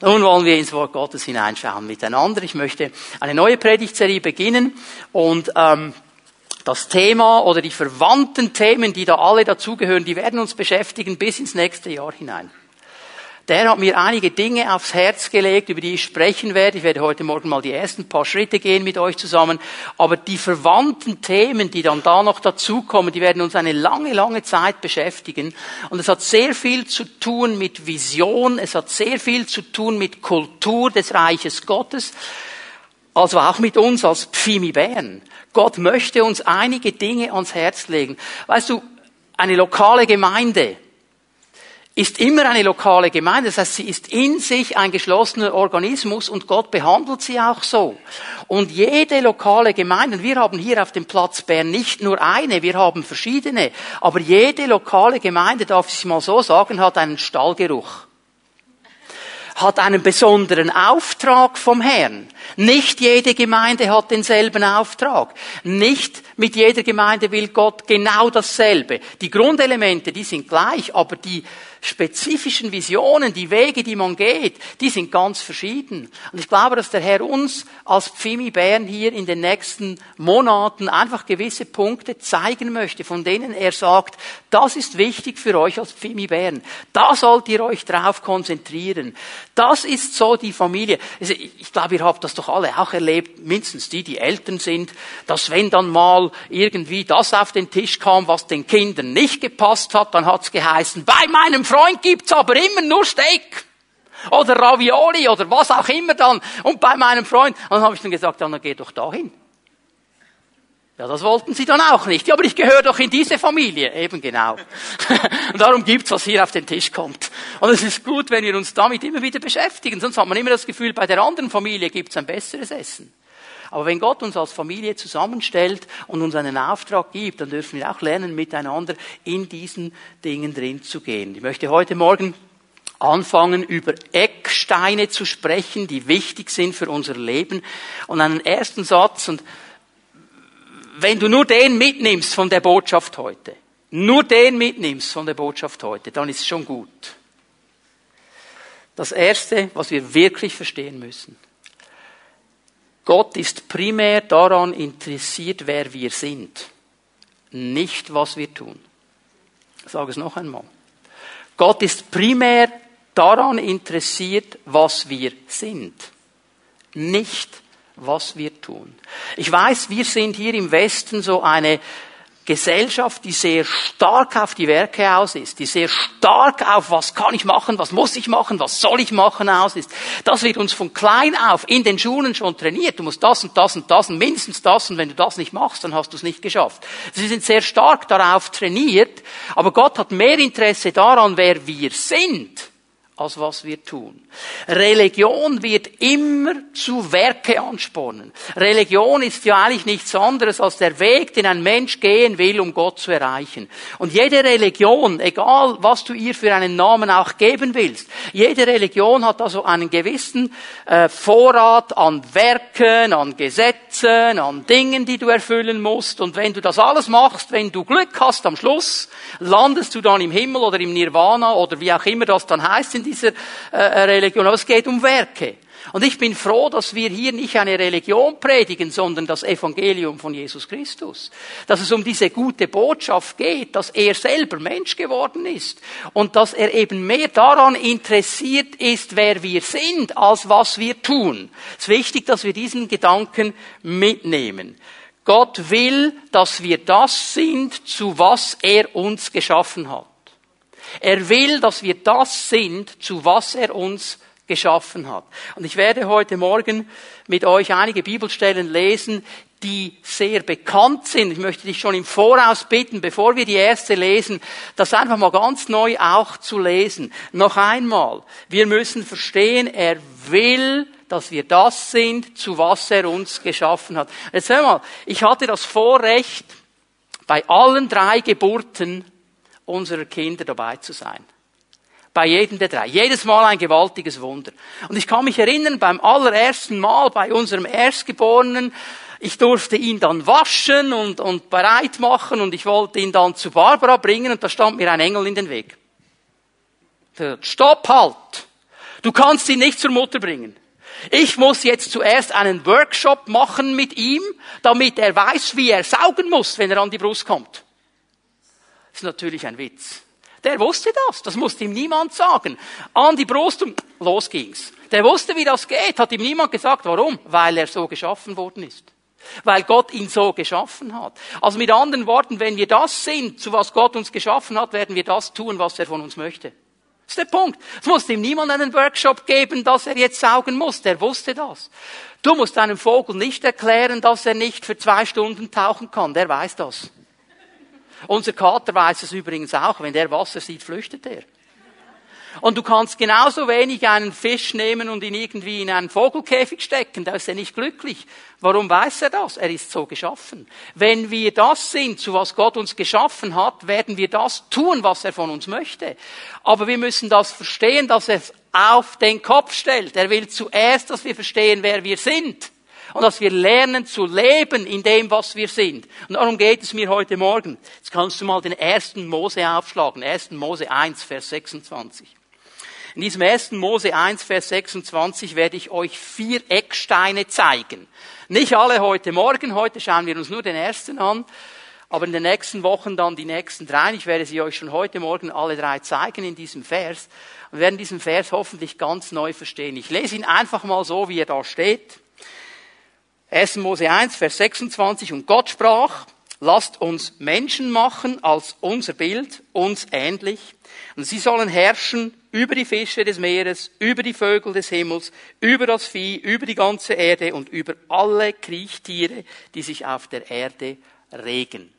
Nun wollen wir ins Wort Gottes hineinschauen miteinander. Ich möchte eine neue Predigtserie beginnen und ähm, das Thema oder die verwandten Themen, die da alle dazugehören, die werden uns beschäftigen bis ins nächste Jahr hinein. Der hat mir einige Dinge aufs Herz gelegt, über die ich sprechen werde. Ich werde heute Morgen mal die ersten paar Schritte gehen mit euch zusammen. Aber die verwandten Themen, die dann da noch dazukommen, die werden uns eine lange, lange Zeit beschäftigen. Und es hat sehr viel zu tun mit Vision. Es hat sehr viel zu tun mit Kultur des Reiches Gottes. Also auch mit uns als Pfimi Bern. Gott möchte uns einige Dinge ans Herz legen. Weißt du, eine lokale Gemeinde, ist immer eine lokale Gemeinde. Das heißt, sie ist in sich ein geschlossener Organismus und Gott behandelt sie auch so. Und jede lokale Gemeinde, wir haben hier auf dem Platz Bern nicht nur eine, wir haben verschiedene, aber jede lokale Gemeinde, darf ich mal so sagen, hat einen Stallgeruch hat einen besonderen Auftrag vom Herrn. Nicht jede Gemeinde hat denselben Auftrag. Nicht mit jeder Gemeinde will Gott genau dasselbe. Die Grundelemente, die sind gleich, aber die spezifischen Visionen, die Wege, die man geht, die sind ganz verschieden. Und ich glaube, dass der Herr uns als Pfimi Bern hier in den nächsten Monaten einfach gewisse Punkte zeigen möchte, von denen er sagt, das ist wichtig für euch als Pfimi Bern. Da sollt ihr euch drauf konzentrieren. Das ist so die Familie. Also ich glaube, ihr habt das doch alle auch erlebt, mindestens die, die Eltern sind, dass wenn dann mal irgendwie das auf den Tisch kam, was den Kindern nicht gepasst hat, dann hat's geheißen, bei meinem Freund gibt's aber immer nur Steak. Oder Ravioli oder was auch immer dann. Und bei meinem Freund. Und dann habe ich dann gesagt, ja, dann geh doch dahin. Ja, das wollten sie dann auch nicht. Ja, aber ich gehöre doch in diese Familie. Eben genau. Und darum gibt's, was hier auf den Tisch kommt. Und es ist gut, wenn wir uns damit immer wieder beschäftigen. Sonst hat man immer das Gefühl, bei der anderen Familie gibt's ein besseres Essen. Aber wenn Gott uns als Familie zusammenstellt und uns einen Auftrag gibt, dann dürfen wir auch lernen, miteinander in diesen Dingen drin zu gehen. Ich möchte heute Morgen anfangen, über Ecksteine zu sprechen, die wichtig sind für unser Leben. Und einen ersten Satz, und wenn du nur den mitnimmst von der Botschaft heute, nur den mitnimmst von der Botschaft heute, dann ist es schon gut. Das erste, was wir wirklich verstehen müssen. Gott ist primär daran interessiert, wer wir sind, nicht was wir tun. Ich sage es noch einmal. Gott ist primär daran interessiert, was wir sind, nicht was wir tun. Ich weiß, wir sind hier im Westen so eine Gesellschaft, die sehr stark auf die Werke aus ist, die sehr stark auf was kann ich machen, was muss ich machen, was soll ich machen aus ist. Das wird uns von klein auf in den Schulen schon trainiert. Du musst das und das und das und mindestens das und wenn du das nicht machst, dann hast du es nicht geschafft. Sie sind sehr stark darauf trainiert, aber Gott hat mehr Interesse daran, wer wir sind als was wir tun. Religion wird immer zu Werke anspornen. Religion ist ja eigentlich nichts anderes als der Weg, den ein Mensch gehen will, um Gott zu erreichen. Und jede Religion, egal was du ihr für einen Namen auch geben willst, jede Religion hat also einen gewissen äh, Vorrat an Werken, an Gesetzen, an Dingen, die du erfüllen musst. Und wenn du das alles machst, wenn du Glück hast am Schluss, landest du dann im Himmel oder im Nirvana oder wie auch immer das dann heißt dieser äh, Religion, aber es geht um Werke. Und ich bin froh, dass wir hier nicht eine Religion predigen, sondern das Evangelium von Jesus Christus. Dass es um diese gute Botschaft geht, dass er selber Mensch geworden ist und dass er eben mehr daran interessiert ist, wer wir sind, als was wir tun. Es ist wichtig, dass wir diesen Gedanken mitnehmen. Gott will, dass wir das sind, zu was er uns geschaffen hat. Er will, dass wir das sind, zu was er uns geschaffen hat. Und ich werde heute Morgen mit euch einige Bibelstellen lesen, die sehr bekannt sind. Ich möchte dich schon im Voraus bitten, bevor wir die erste lesen, das einfach mal ganz neu auch zu lesen. Noch einmal, wir müssen verstehen, er will, dass wir das sind, zu was er uns geschaffen hat. Jetzt hör mal, ich hatte das Vorrecht, bei allen drei Geburten unserer Kinder dabei zu sein. Bei jedem der drei. Jedes Mal ein gewaltiges Wunder. Und ich kann mich erinnern, beim allerersten Mal bei unserem Erstgeborenen, ich durfte ihn dann waschen und, und bereit machen und ich wollte ihn dann zu Barbara bringen und da stand mir ein Engel in den Weg. Stopp halt! Du kannst ihn nicht zur Mutter bringen. Ich muss jetzt zuerst einen Workshop machen mit ihm, damit er weiß, wie er saugen muss, wenn er an die Brust kommt. Das ist natürlich ein Witz. Der wusste das. Das musste ihm niemand sagen. An die Brust und los ging's. Der wusste, wie das geht. Hat ihm niemand gesagt. Warum? Weil er so geschaffen worden ist. Weil Gott ihn so geschaffen hat. Also mit anderen Worten, wenn wir das sind, zu was Gott uns geschaffen hat, werden wir das tun, was er von uns möchte. Das ist der Punkt. Es musste ihm niemand einen Workshop geben, dass er jetzt saugen muss. Der wusste das. Du musst einem Vogel nicht erklären, dass er nicht für zwei Stunden tauchen kann. Der weiß das. Unser Kater weiß es übrigens auch. Wenn der Wasser sieht, flüchtet er. Und du kannst genauso wenig einen Fisch nehmen und ihn irgendwie in einen Vogelkäfig stecken. Da ist er nicht glücklich. Warum weiß er das? Er ist so geschaffen. Wenn wir das sind, zu was Gott uns geschaffen hat, werden wir das tun, was er von uns möchte. Aber wir müssen das verstehen, dass er es auf den Kopf stellt. Er will zuerst, dass wir verstehen, wer wir sind und dass wir lernen zu leben in dem, was wir sind. Und darum geht es mir heute Morgen. Jetzt kannst du mal den ersten Mose aufschlagen. 1. Mose 1, Vers 26. In diesem 1. Mose 1, Vers 26 werde ich euch vier Ecksteine zeigen. Nicht alle heute Morgen, heute schauen wir uns nur den ersten an, aber in den nächsten Wochen dann die nächsten drei. Ich werde sie euch schon heute Morgen alle drei zeigen in diesem Vers. Und werden diesen Vers hoffentlich ganz neu verstehen. Ich lese ihn einfach mal so, wie er da steht. 1. Mose 1, Vers 26. Und Gott sprach, lasst uns Menschen machen als unser Bild, uns ähnlich. Und sie sollen herrschen über die Fische des Meeres, über die Vögel des Himmels, über das Vieh, über die ganze Erde und über alle Kriechtiere, die sich auf der Erde regen.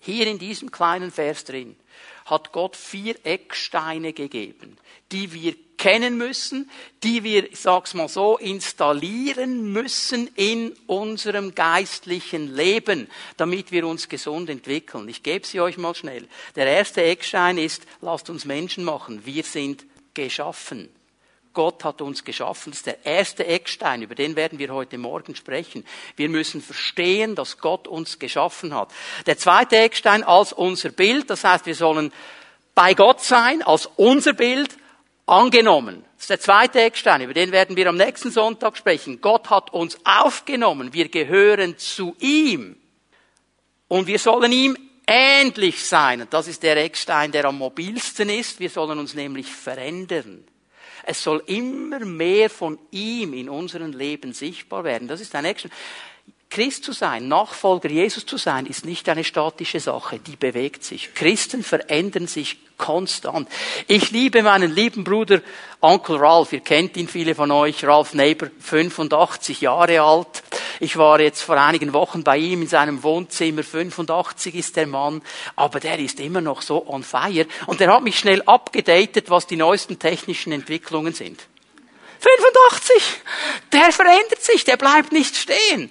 Hier in diesem kleinen Vers drin hat Gott vier Ecksteine gegeben, die wir kennen müssen, die wir, ich sag's mal so, installieren müssen in unserem geistlichen Leben, damit wir uns gesund entwickeln. Ich gebe sie euch mal schnell. Der erste Eckstein ist, lasst uns Menschen machen. Wir sind geschaffen. Gott hat uns geschaffen. Das ist der erste Eckstein, über den werden wir heute Morgen sprechen. Wir müssen verstehen, dass Gott uns geschaffen hat. Der zweite Eckstein als unser Bild, das heißt, wir sollen bei Gott sein, als unser Bild, angenommen. Das ist der zweite Eckstein, über den werden wir am nächsten Sonntag sprechen. Gott hat uns aufgenommen, wir gehören zu ihm und wir sollen ihm ähnlich sein. Und das ist der Eckstein, der am mobilsten ist. Wir sollen uns nämlich verändern. Es soll immer mehr von ihm in unserem Leben sichtbar werden. Das ist ein Eckstein. Christ zu sein, Nachfolger Jesus zu sein, ist nicht eine statische Sache, die bewegt sich. Christen verändern sich konstant. Ich liebe meinen lieben Bruder Onkel Ralph, ihr kennt ihn viele von euch, Ralph Neighbor, 85 Jahre alt. Ich war jetzt vor einigen Wochen bei ihm in seinem Wohnzimmer, 85 ist der Mann, aber der ist immer noch so on fire und der hat mich schnell abgedatet, was die neuesten technischen Entwicklungen sind. 85! Der verändert sich, der bleibt nicht stehen.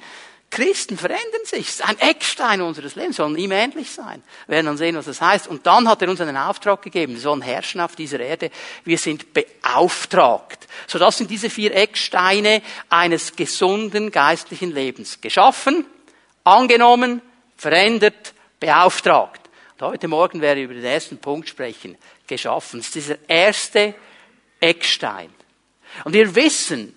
Christen verändern sich. Das ist ein Eckstein unseres Lebens, sollen ihm ähnlich sein. Wir werden dann sehen, was das heißt. Und dann hat er uns einen Auftrag gegeben. Wir sollen herrschen auf dieser Erde. Wir sind beauftragt. So, das sind diese vier Ecksteine eines gesunden geistlichen Lebens. Geschaffen, angenommen, verändert, beauftragt. Und heute Morgen werde ich über den ersten Punkt sprechen. Geschaffen. Das ist dieser erste Eckstein. Und wir wissen,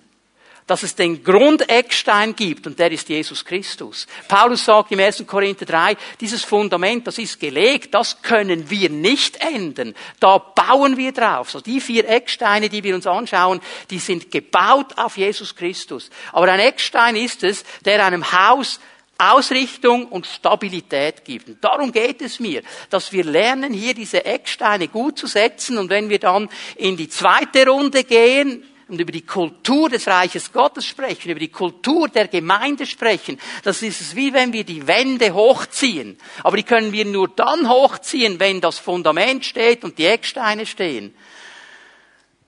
dass es den Grundeckstein gibt und der ist Jesus Christus. Paulus sagt im 1. Korinther 3, dieses Fundament, das ist gelegt, das können wir nicht ändern. Da bauen wir drauf. So die vier Ecksteine, die wir uns anschauen, die sind gebaut auf Jesus Christus. Aber ein Eckstein ist es, der einem Haus Ausrichtung und Stabilität gibt. Darum geht es mir, dass wir lernen, hier diese Ecksteine gut zu setzen und wenn wir dann in die zweite Runde gehen, und über die Kultur des Reiches Gottes sprechen, über die Kultur der Gemeinde sprechen, das ist es wie wenn wir die Wände hochziehen. Aber die können wir nur dann hochziehen, wenn das Fundament steht und die Ecksteine stehen.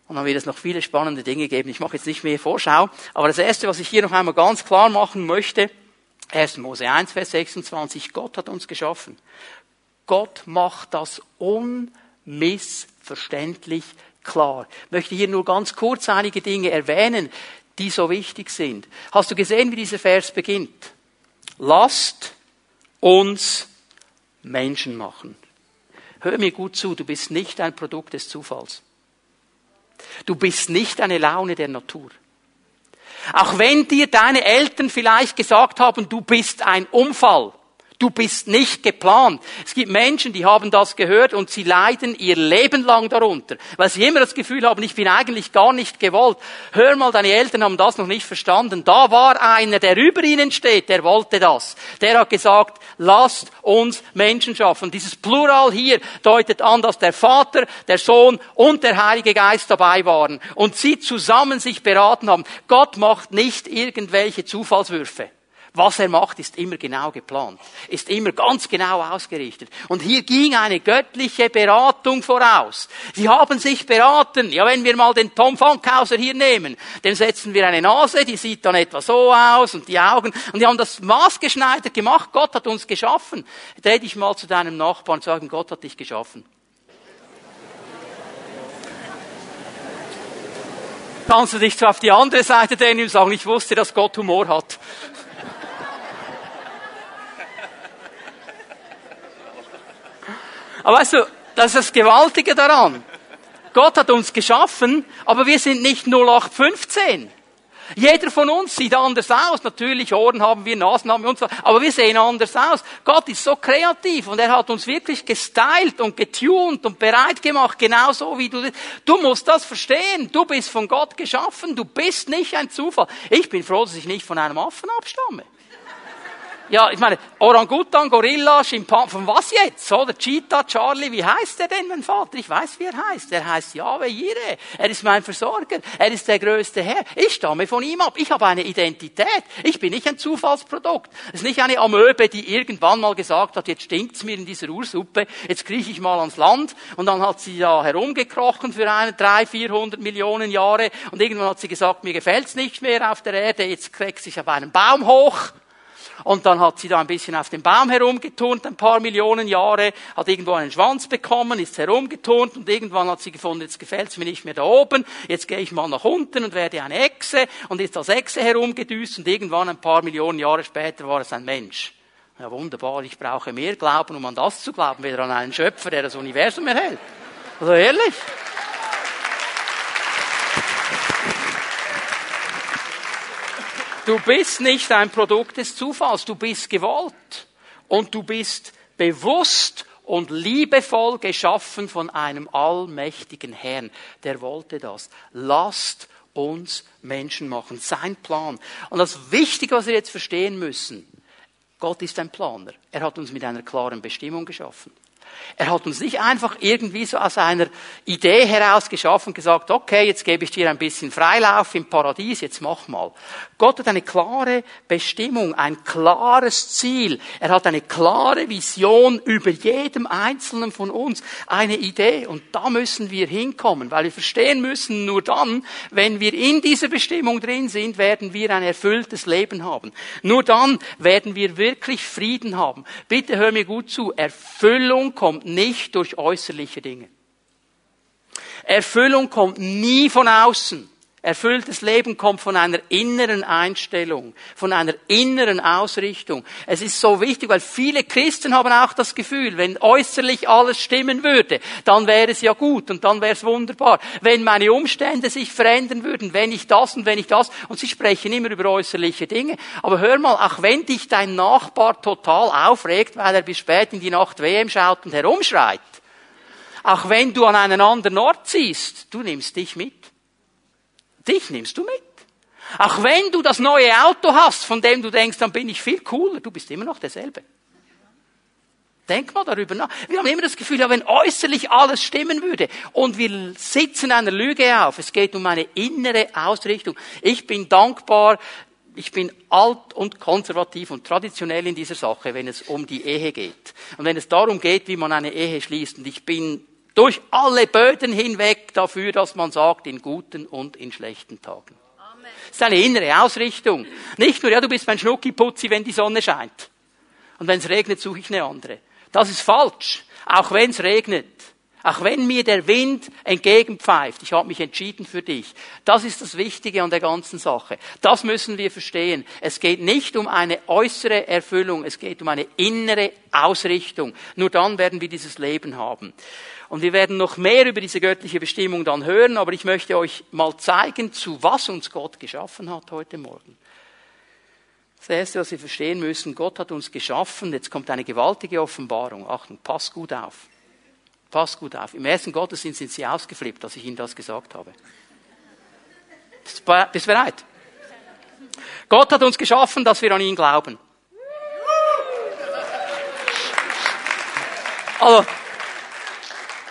Und dann wird es noch viele spannende Dinge geben. Ich mache jetzt nicht mehr Vorschau. Aber das Erste, was ich hier noch einmal ganz klar machen möchte, 1. Mose 1, Vers 26, Gott hat uns geschaffen. Gott macht das unmissverständlich klar. Ich möchte hier nur ganz kurz einige Dinge erwähnen, die so wichtig sind. Hast du gesehen, wie dieser Vers beginnt? Lasst uns Menschen machen. Hör mir gut zu, du bist nicht ein Produkt des Zufalls. Du bist nicht eine Laune der Natur. Auch wenn dir deine Eltern vielleicht gesagt haben, du bist ein Unfall, Du bist nicht geplant. Es gibt Menschen, die haben das gehört und sie leiden ihr Leben lang darunter, weil sie immer das Gefühl haben, ich bin eigentlich gar nicht gewollt. Hör mal, deine Eltern haben das noch nicht verstanden. Da war einer, der über ihnen steht, der wollte das. Der hat gesagt, lasst uns Menschen schaffen. Dieses Plural hier deutet an, dass der Vater, der Sohn und der Heilige Geist dabei waren und sie zusammen sich beraten haben. Gott macht nicht irgendwelche Zufallswürfe. Was er macht, ist immer genau geplant, ist immer ganz genau ausgerichtet. Und hier ging eine göttliche Beratung voraus. Sie haben sich beraten. Ja, wenn wir mal den Tom Fankhauser hier nehmen, dem setzen wir eine Nase, die sieht dann etwa so aus und die Augen. Und die haben das maßgeschneidert gemacht. Gott hat uns geschaffen. Dreh dich mal zu deinem Nachbarn und sagen, Gott hat dich geschaffen. Kannst du dich zwar auf die andere Seite drehen und sagen, ich wusste, dass Gott Humor hat. Aber weißt du, das ist das Gewaltige daran. Gott hat uns geschaffen, aber wir sind nicht 0815. Jeder von uns sieht anders aus. Natürlich, Ohren haben wir, Nasen haben wir und so. Aber wir sehen anders aus. Gott ist so kreativ und er hat uns wirklich gestylt und getuned und bereit gemacht, genauso wie du. Du musst das verstehen. Du bist von Gott geschaffen. Du bist nicht ein Zufall. Ich bin froh, dass ich nicht von einem Affen abstamme. Ja, ich meine, Orangutan, Gorilla, Schimpan, von was jetzt? Oder Cheetah, Charlie, wie heißt der denn, mein Vater? Ich weiß, wie er heißt. Er heißt Yahweh Jireh. Er ist mein Versorger. Er ist der größte Herr. Ich stamme von ihm ab. Ich habe eine Identität. Ich bin nicht ein Zufallsprodukt. Es ist nicht eine Amöbe, die irgendwann mal gesagt hat, jetzt stinkt's mir in dieser Ursuppe, jetzt krieche ich mal ans Land. Und dann hat sie da herumgekrochen für eine, drei, vierhundert Millionen Jahre. Und irgendwann hat sie gesagt, mir gefällt's nicht mehr auf der Erde, jetzt kriegt sich auf einen Baum hoch. Und dann hat sie da ein bisschen auf dem Baum herumgeturnt, ein paar Millionen Jahre, hat irgendwo einen Schwanz bekommen, ist herumgeturnt und irgendwann hat sie gefunden, jetzt gefällt's mir nicht mehr da oben, jetzt gehe ich mal nach unten und werde eine Echse und ist als Echse herumgedüst und irgendwann ein paar Millionen Jahre später war es ein Mensch. Ja, wunderbar, ich brauche mehr Glauben, um an das zu glauben, weder an einen Schöpfer, der das Universum erhält. Also ehrlich. Du bist nicht ein Produkt des Zufalls, du bist gewollt und du bist bewusst und liebevoll geschaffen von einem allmächtigen Herrn. Der wollte das. Lasst uns Menschen machen. Sein Plan. Und das Wichtige, was wir jetzt verstehen müssen, Gott ist ein Planer. Er hat uns mit einer klaren Bestimmung geschaffen. Er hat uns nicht einfach irgendwie so aus einer Idee heraus geschaffen und gesagt, okay, jetzt gebe ich dir ein bisschen Freilauf im Paradies, jetzt mach mal. Gott hat eine klare Bestimmung, ein klares Ziel. Er hat eine klare Vision über jedem Einzelnen von uns, eine Idee. Und da müssen wir hinkommen, weil wir verstehen müssen, nur dann, wenn wir in dieser Bestimmung drin sind, werden wir ein erfülltes Leben haben. Nur dann werden wir wirklich Frieden haben. Bitte hör mir gut zu. Erfüllung kommt nicht durch äußerliche Dinge. Erfüllung kommt nie von außen. Erfülltes Leben kommt von einer inneren Einstellung, von einer inneren Ausrichtung. Es ist so wichtig, weil viele Christen haben auch das Gefühl, wenn äußerlich alles stimmen würde, dann wäre es ja gut und dann wäre es wunderbar. Wenn meine Umstände sich verändern würden, wenn ich das und wenn ich das, und sie sprechen immer über äußerliche Dinge. Aber hör mal, auch wenn dich dein Nachbar total aufregt, weil er bis spät in die Nacht WM schaut und herumschreit, auch wenn du an einen anderen Ort ziehst, du nimmst dich mit. Dich nimmst du mit. Auch wenn du das neue Auto hast, von dem du denkst, dann bin ich viel cooler, du bist immer noch derselbe. Denk mal darüber nach. Wir haben immer das Gefühl, ja, wenn äußerlich alles stimmen würde und wir sitzen einer Lüge auf, es geht um eine innere Ausrichtung. Ich bin dankbar, ich bin alt und konservativ und traditionell in dieser Sache, wenn es um die Ehe geht. Und wenn es darum geht, wie man eine Ehe schließt. Und ich bin durch alle Böden hinweg dafür, dass man sagt, in guten und in schlechten Tagen. Amen. Das ist eine innere Ausrichtung. Nicht nur, ja, du bist mein Schnuckiputzi, wenn die Sonne scheint. Und wenn es regnet, suche ich eine andere. Das ist falsch. Auch wenn es regnet. Auch wenn mir der Wind entgegenpfeift, ich habe mich entschieden für dich. Das ist das Wichtige an der ganzen Sache. Das müssen wir verstehen. Es geht nicht um eine äußere Erfüllung, es geht um eine innere Ausrichtung. Nur dann werden wir dieses Leben haben. Und wir werden noch mehr über diese göttliche Bestimmung dann hören, aber ich möchte euch mal zeigen, zu was uns Gott geschaffen hat heute Morgen. Das Erste, was wir verstehen müssen, Gott hat uns geschaffen, jetzt kommt eine gewaltige Offenbarung. Achtung, pass gut auf. Pass gut auf. Im ersten Gottesdienst sind sie ausgeflippt, als ich ihnen das gesagt habe. Bist du bereit? Gott hat uns geschaffen, dass wir an ihn glauben. Also,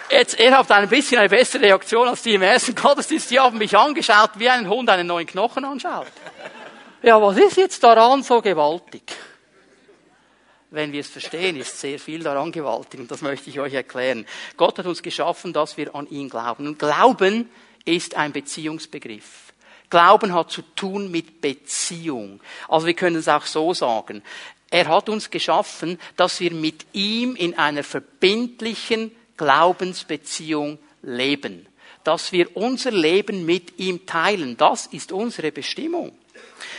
jetzt, ihr habt ein bisschen eine bessere Reaktion als die im ersten Gottesdienst. Die haben mich angeschaut, wie ein Hund einen neuen Knochen anschaut. Ja, was ist jetzt daran so gewaltig? Wenn wir es verstehen, ist sehr viel daran gewaltig und das möchte ich euch erklären. Gott hat uns geschaffen, dass wir an ihn glauben. Und Glauben ist ein Beziehungsbegriff. Glauben hat zu tun mit Beziehung. Also wir können es auch so sagen. Er hat uns geschaffen, dass wir mit ihm in einer verbindlichen Glaubensbeziehung leben. Dass wir unser Leben mit ihm teilen. Das ist unsere Bestimmung.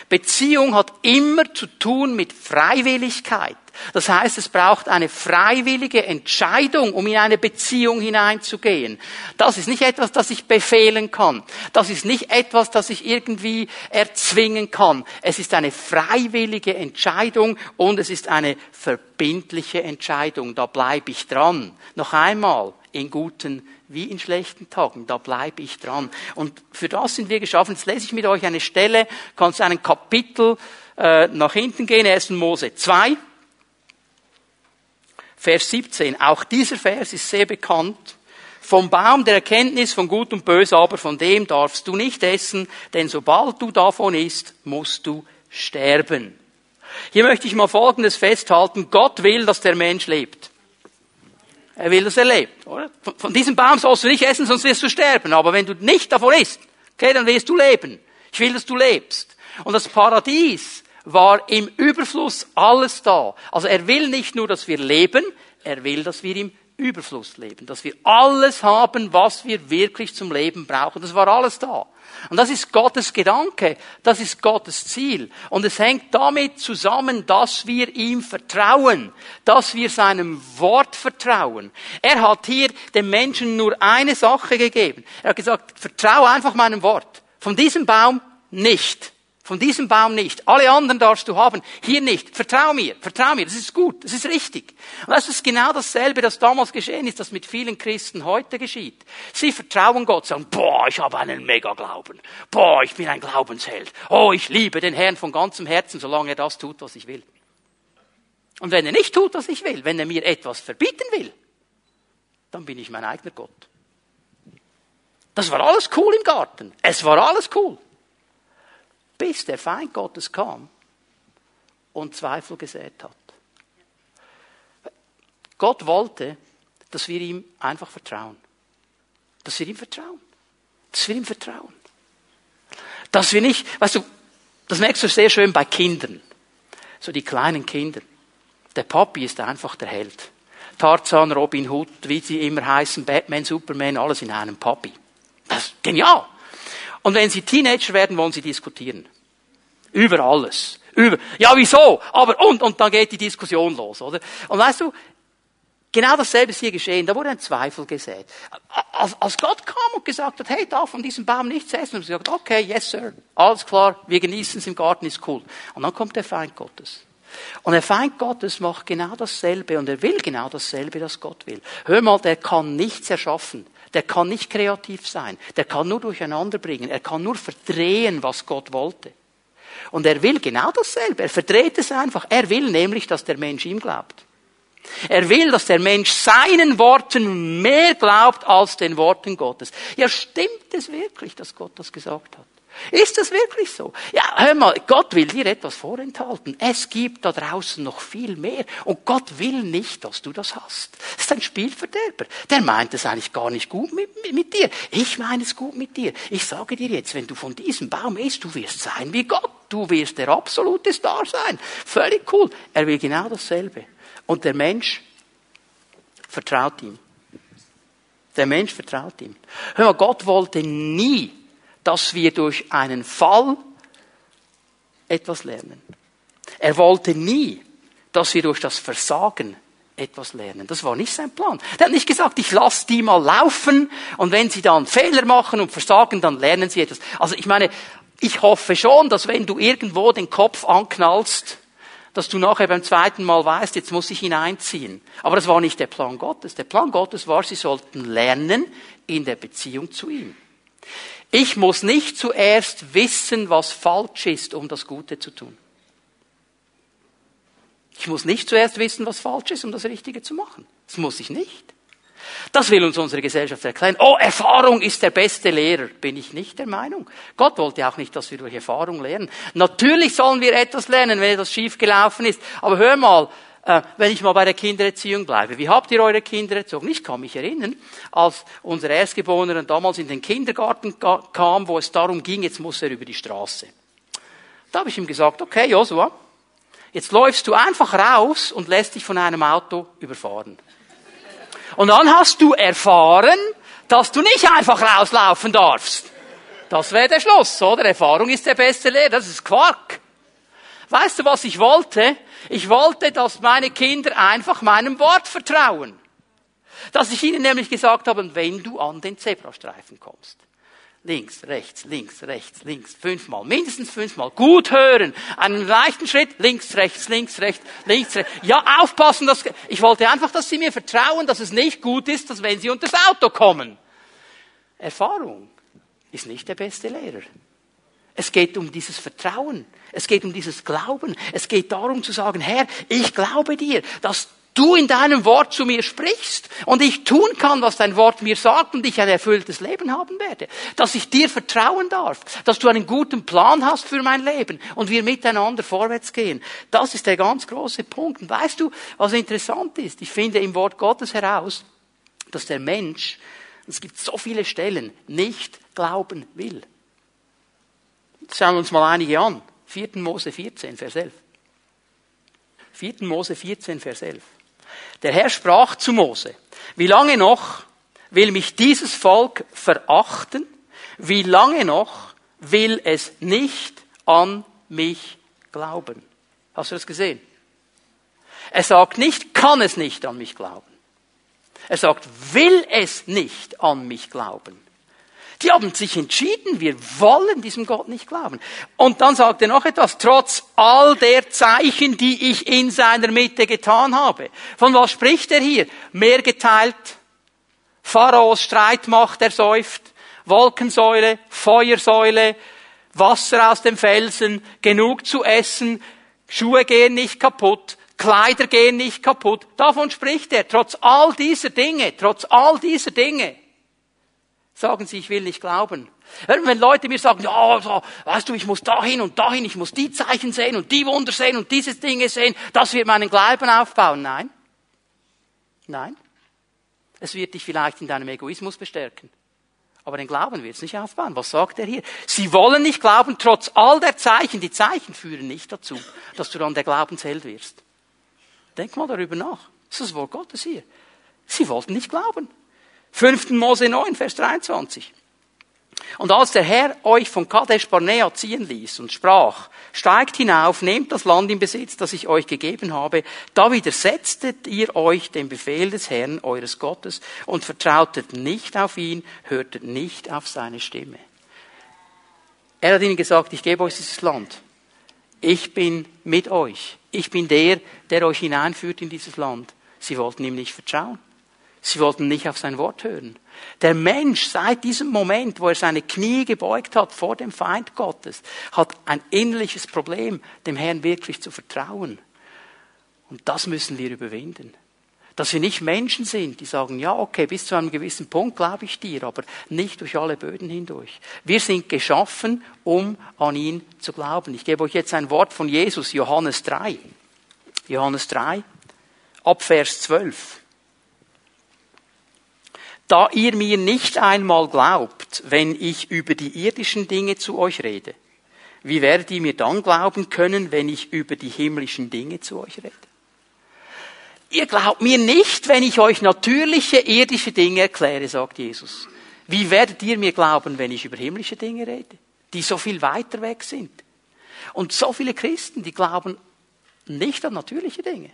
Beziehung hat immer zu tun mit Freiwilligkeit. Das heißt, es braucht eine freiwillige Entscheidung, um in eine Beziehung hineinzugehen. Das ist nicht etwas, das ich befehlen kann. Das ist nicht etwas, das ich irgendwie erzwingen kann. Es ist eine freiwillige Entscheidung und es ist eine verbindliche Entscheidung. Da bleibe ich dran. Noch einmal, in guten wie in schlechten Tagen. Da bleibe ich dran. Und für das sind wir geschaffen. Jetzt lese ich mit euch eine Stelle, kannst einen Kapitel äh, nach hinten gehen, 1. Mose 2. Vers 17. Auch dieser Vers ist sehr bekannt. Vom Baum der Erkenntnis von Gut und Böse, aber von dem darfst du nicht essen, denn sobald du davon isst, musst du sterben. Hier möchte ich mal Folgendes festhalten. Gott will, dass der Mensch lebt. Er will, dass er lebt. Oder? Von diesem Baum sollst du nicht essen, sonst wirst du sterben. Aber wenn du nicht davon isst, okay, dann wirst du leben. Ich will, dass du lebst. Und das Paradies war im Überfluss alles da. Also er will nicht nur, dass wir leben, er will, dass wir im Überfluss leben, dass wir alles haben, was wir wirklich zum Leben brauchen. Das war alles da. Und das ist Gottes Gedanke, das ist Gottes Ziel. Und es hängt damit zusammen, dass wir ihm vertrauen, dass wir seinem Wort vertrauen. Er hat hier dem Menschen nur eine Sache gegeben. Er hat gesagt, vertraue einfach meinem Wort. Von diesem Baum nicht. Von diesem Baum nicht. Alle anderen darfst du haben. Hier nicht. Vertrau mir. Vertrau mir. Das ist gut. Das ist richtig. Und das ist genau dasselbe, das damals geschehen ist, das mit vielen Christen heute geschieht. Sie vertrauen Gott, sagen, boah, ich habe einen Mega-Glauben. Boah, ich bin ein Glaubensheld. Oh, ich liebe den Herrn von ganzem Herzen, solange er das tut, was ich will. Und wenn er nicht tut, was ich will, wenn er mir etwas verbieten will, dann bin ich mein eigener Gott. Das war alles cool im Garten. Es war alles cool bis der Feind Gottes kam und Zweifel gesät hat. Gott wollte, dass wir ihm einfach vertrauen. Dass wir ihm vertrauen. Dass wir ihm vertrauen. Dass wir nicht, weißt du, das merkst du sehr schön bei Kindern. So die kleinen Kinder. Der Papi ist einfach der Held. Tarzan, Robin Hood, wie sie immer heißen, Batman, Superman, alles in einem Papi. Das ist genial. Und wenn sie Teenager werden, wollen sie diskutieren. Über alles. Über, ja, wieso? Aber, und, und dann geht die Diskussion los, oder? Und weißt du, genau dasselbe ist hier geschehen. Da wurde ein Zweifel gesät. Als, als Gott kam und gesagt hat, hey, darf von diesem Baum nichts essen, und sie gesagt, okay, yes, sir. Alles klar, wir genießen es im Garten, ist cool. Und dann kommt der Feind Gottes. Und der Feind Gottes macht genau dasselbe und er will genau dasselbe, das Gott will. Hör mal, der kann nichts erschaffen. Der kann nicht kreativ sein. Der kann nur durcheinander bringen. Er kann nur verdrehen, was Gott wollte. Und er will genau dasselbe. Er verdreht es einfach. Er will nämlich, dass der Mensch ihm glaubt. Er will, dass der Mensch seinen Worten mehr glaubt als den Worten Gottes. Ja, stimmt es wirklich, dass Gott das gesagt hat? Ist das wirklich so? Ja, hör mal, Gott will dir etwas vorenthalten. Es gibt da draußen noch viel mehr. Und Gott will nicht, dass du das hast. Das ist ein Spielverderber. Der meint es eigentlich gar nicht gut mit, mit, mit, dir. Ich meine es gut mit dir. Ich sage dir jetzt, wenn du von diesem Baum isst, du wirst sein wie Gott. Du wirst der absolute Star sein. Völlig cool. Er will genau dasselbe. Und der Mensch vertraut ihm. Der Mensch vertraut ihm. Hör mal, Gott wollte nie, dass wir durch einen Fall etwas lernen. Er wollte nie, dass wir durch das Versagen etwas lernen. Das war nicht sein Plan. Er hat nicht gesagt, ich lasse die mal laufen und wenn sie dann Fehler machen und versagen, dann lernen sie etwas. Also ich meine, ich hoffe schon, dass wenn du irgendwo den Kopf anknallst, dass du nachher beim zweiten Mal weißt, jetzt muss ich ihn einziehen. Aber das war nicht der Plan Gottes. Der Plan Gottes war, sie sollten lernen in der Beziehung zu ihm. Ich muss nicht zuerst wissen, was falsch ist, um das Gute zu tun. Ich muss nicht zuerst wissen, was falsch ist, um das Richtige zu machen. Das muss ich nicht. Das will uns unsere Gesellschaft erklären. Oh, Erfahrung ist der beste Lehrer. Bin ich nicht der Meinung. Gott wollte auch nicht, dass wir durch Erfahrung lernen. Natürlich sollen wir etwas lernen, wenn etwas schiefgelaufen ist. Aber hör mal, äh, wenn ich mal bei der Kindererziehung bleibe. Wie habt ihr eure Kinder erzogen? Ich kann mich erinnern, als unser Erstgeborener damals in den Kindergarten kam, wo es darum ging, jetzt muss er über die Straße. Da habe ich ihm gesagt, okay, Joshua, Jetzt läufst du einfach raus und lässt dich von einem Auto überfahren. Und dann hast du erfahren, dass du nicht einfach rauslaufen darfst. Das wäre der Schluss, oder? Erfahrung ist der beste Lehrer. Das ist Quark. Weißt du, was ich wollte? Ich wollte, dass meine Kinder einfach meinem Wort vertrauen. Dass ich ihnen nämlich gesagt habe, wenn du an den Zebrastreifen kommst, links, rechts, links, rechts, links, fünfmal, mindestens fünfmal. Gut hören. Einen leichten Schritt, links, rechts, links, rechts, links, rechts. Ja, aufpassen, dass, ich wollte einfach, dass sie mir vertrauen, dass es nicht gut ist, dass wenn sie unter das Auto kommen. Erfahrung ist nicht der beste Lehrer. Es geht um dieses Vertrauen. Es geht um dieses Glauben. Es geht darum zu sagen, Herr, ich glaube dir, dass du in deinem Wort zu mir sprichst und ich tun kann, was dein Wort mir sagt und ich ein erfülltes Leben haben werde. Dass ich dir vertrauen darf, dass du einen guten Plan hast für mein Leben und wir miteinander vorwärts gehen. Das ist der ganz große Punkt. Und weißt du, was interessant ist? Ich finde im Wort Gottes heraus, dass der Mensch, es gibt so viele Stellen, nicht glauben will. Schauen wir uns mal einige an. 4. Mose 14, Vers 11. 4. Mose 14, Vers 11. Der Herr sprach zu Mose, wie lange noch will mich dieses Volk verachten? Wie lange noch will es nicht an mich glauben? Hast du das gesehen? Er sagt nicht, kann es nicht an mich glauben. Er sagt, will es nicht an mich glauben. Die haben sich entschieden, wir wollen diesem Gott nicht glauben. Und dann sagt er noch etwas, trotz all der Zeichen, die ich in seiner Mitte getan habe. Von was spricht er hier? Mehr geteilt, Pharaos Streitmacht ersäuft, Wolkensäule, Feuersäule, Wasser aus dem Felsen, genug zu essen, Schuhe gehen nicht kaputt, Kleider gehen nicht kaputt. Davon spricht er, trotz all dieser Dinge, trotz all dieser Dinge sagen sie, ich will nicht glauben. Wenn Leute mir sagen, ja, so, weißt du, ich muss dahin und dahin, ich muss die Zeichen sehen und die Wunder sehen und diese Dinge sehen, das wird meinen Glauben aufbauen. Nein. Nein. Es wird dich vielleicht in deinem Egoismus bestärken. Aber den Glauben wird es nicht aufbauen. Was sagt er hier? Sie wollen nicht glauben, trotz all der Zeichen. Die Zeichen führen nicht dazu, dass du dann der Glaubensheld wirst. Denk mal darüber nach. Das ist das Wort Gottes hier. Sie wollten nicht glauben. 5. Mose 9, Vers 23. Und als der Herr euch von Kadesh Barnea ziehen ließ und sprach, steigt hinauf, nehmt das Land in Besitz, das ich euch gegeben habe, da widersetztet ihr euch dem Befehl des Herrn, eures Gottes, und vertrautet nicht auf ihn, hörtet nicht auf seine Stimme. Er hat ihnen gesagt, ich gebe euch dieses Land. Ich bin mit euch. Ich bin der, der euch hineinführt in dieses Land. Sie wollten ihm nicht vertrauen. Sie wollten nicht auf sein Wort hören. Der Mensch seit diesem Moment, wo er seine Knie gebeugt hat vor dem Feind Gottes, hat ein innerliches Problem, dem Herrn wirklich zu vertrauen. Und das müssen wir überwinden. Dass wir nicht Menschen sind, die sagen, ja, okay, bis zu einem gewissen Punkt glaube ich dir, aber nicht durch alle Böden hindurch. Wir sind geschaffen, um an ihn zu glauben. Ich gebe euch jetzt ein Wort von Jesus, Johannes 3. Johannes 3, ab Vers 12 da ihr mir nicht einmal glaubt, wenn ich über die irdischen Dinge zu euch rede, wie werdet ihr mir dann glauben können, wenn ich über die himmlischen Dinge zu euch rede? ihr glaubt mir nicht, wenn ich euch natürliche, irdische Dinge erkläre, sagt Jesus. Wie werdet ihr mir glauben, wenn ich über himmlische Dinge rede, die so viel weiter weg sind? Und so viele Christen, die glauben nicht an natürliche Dinge.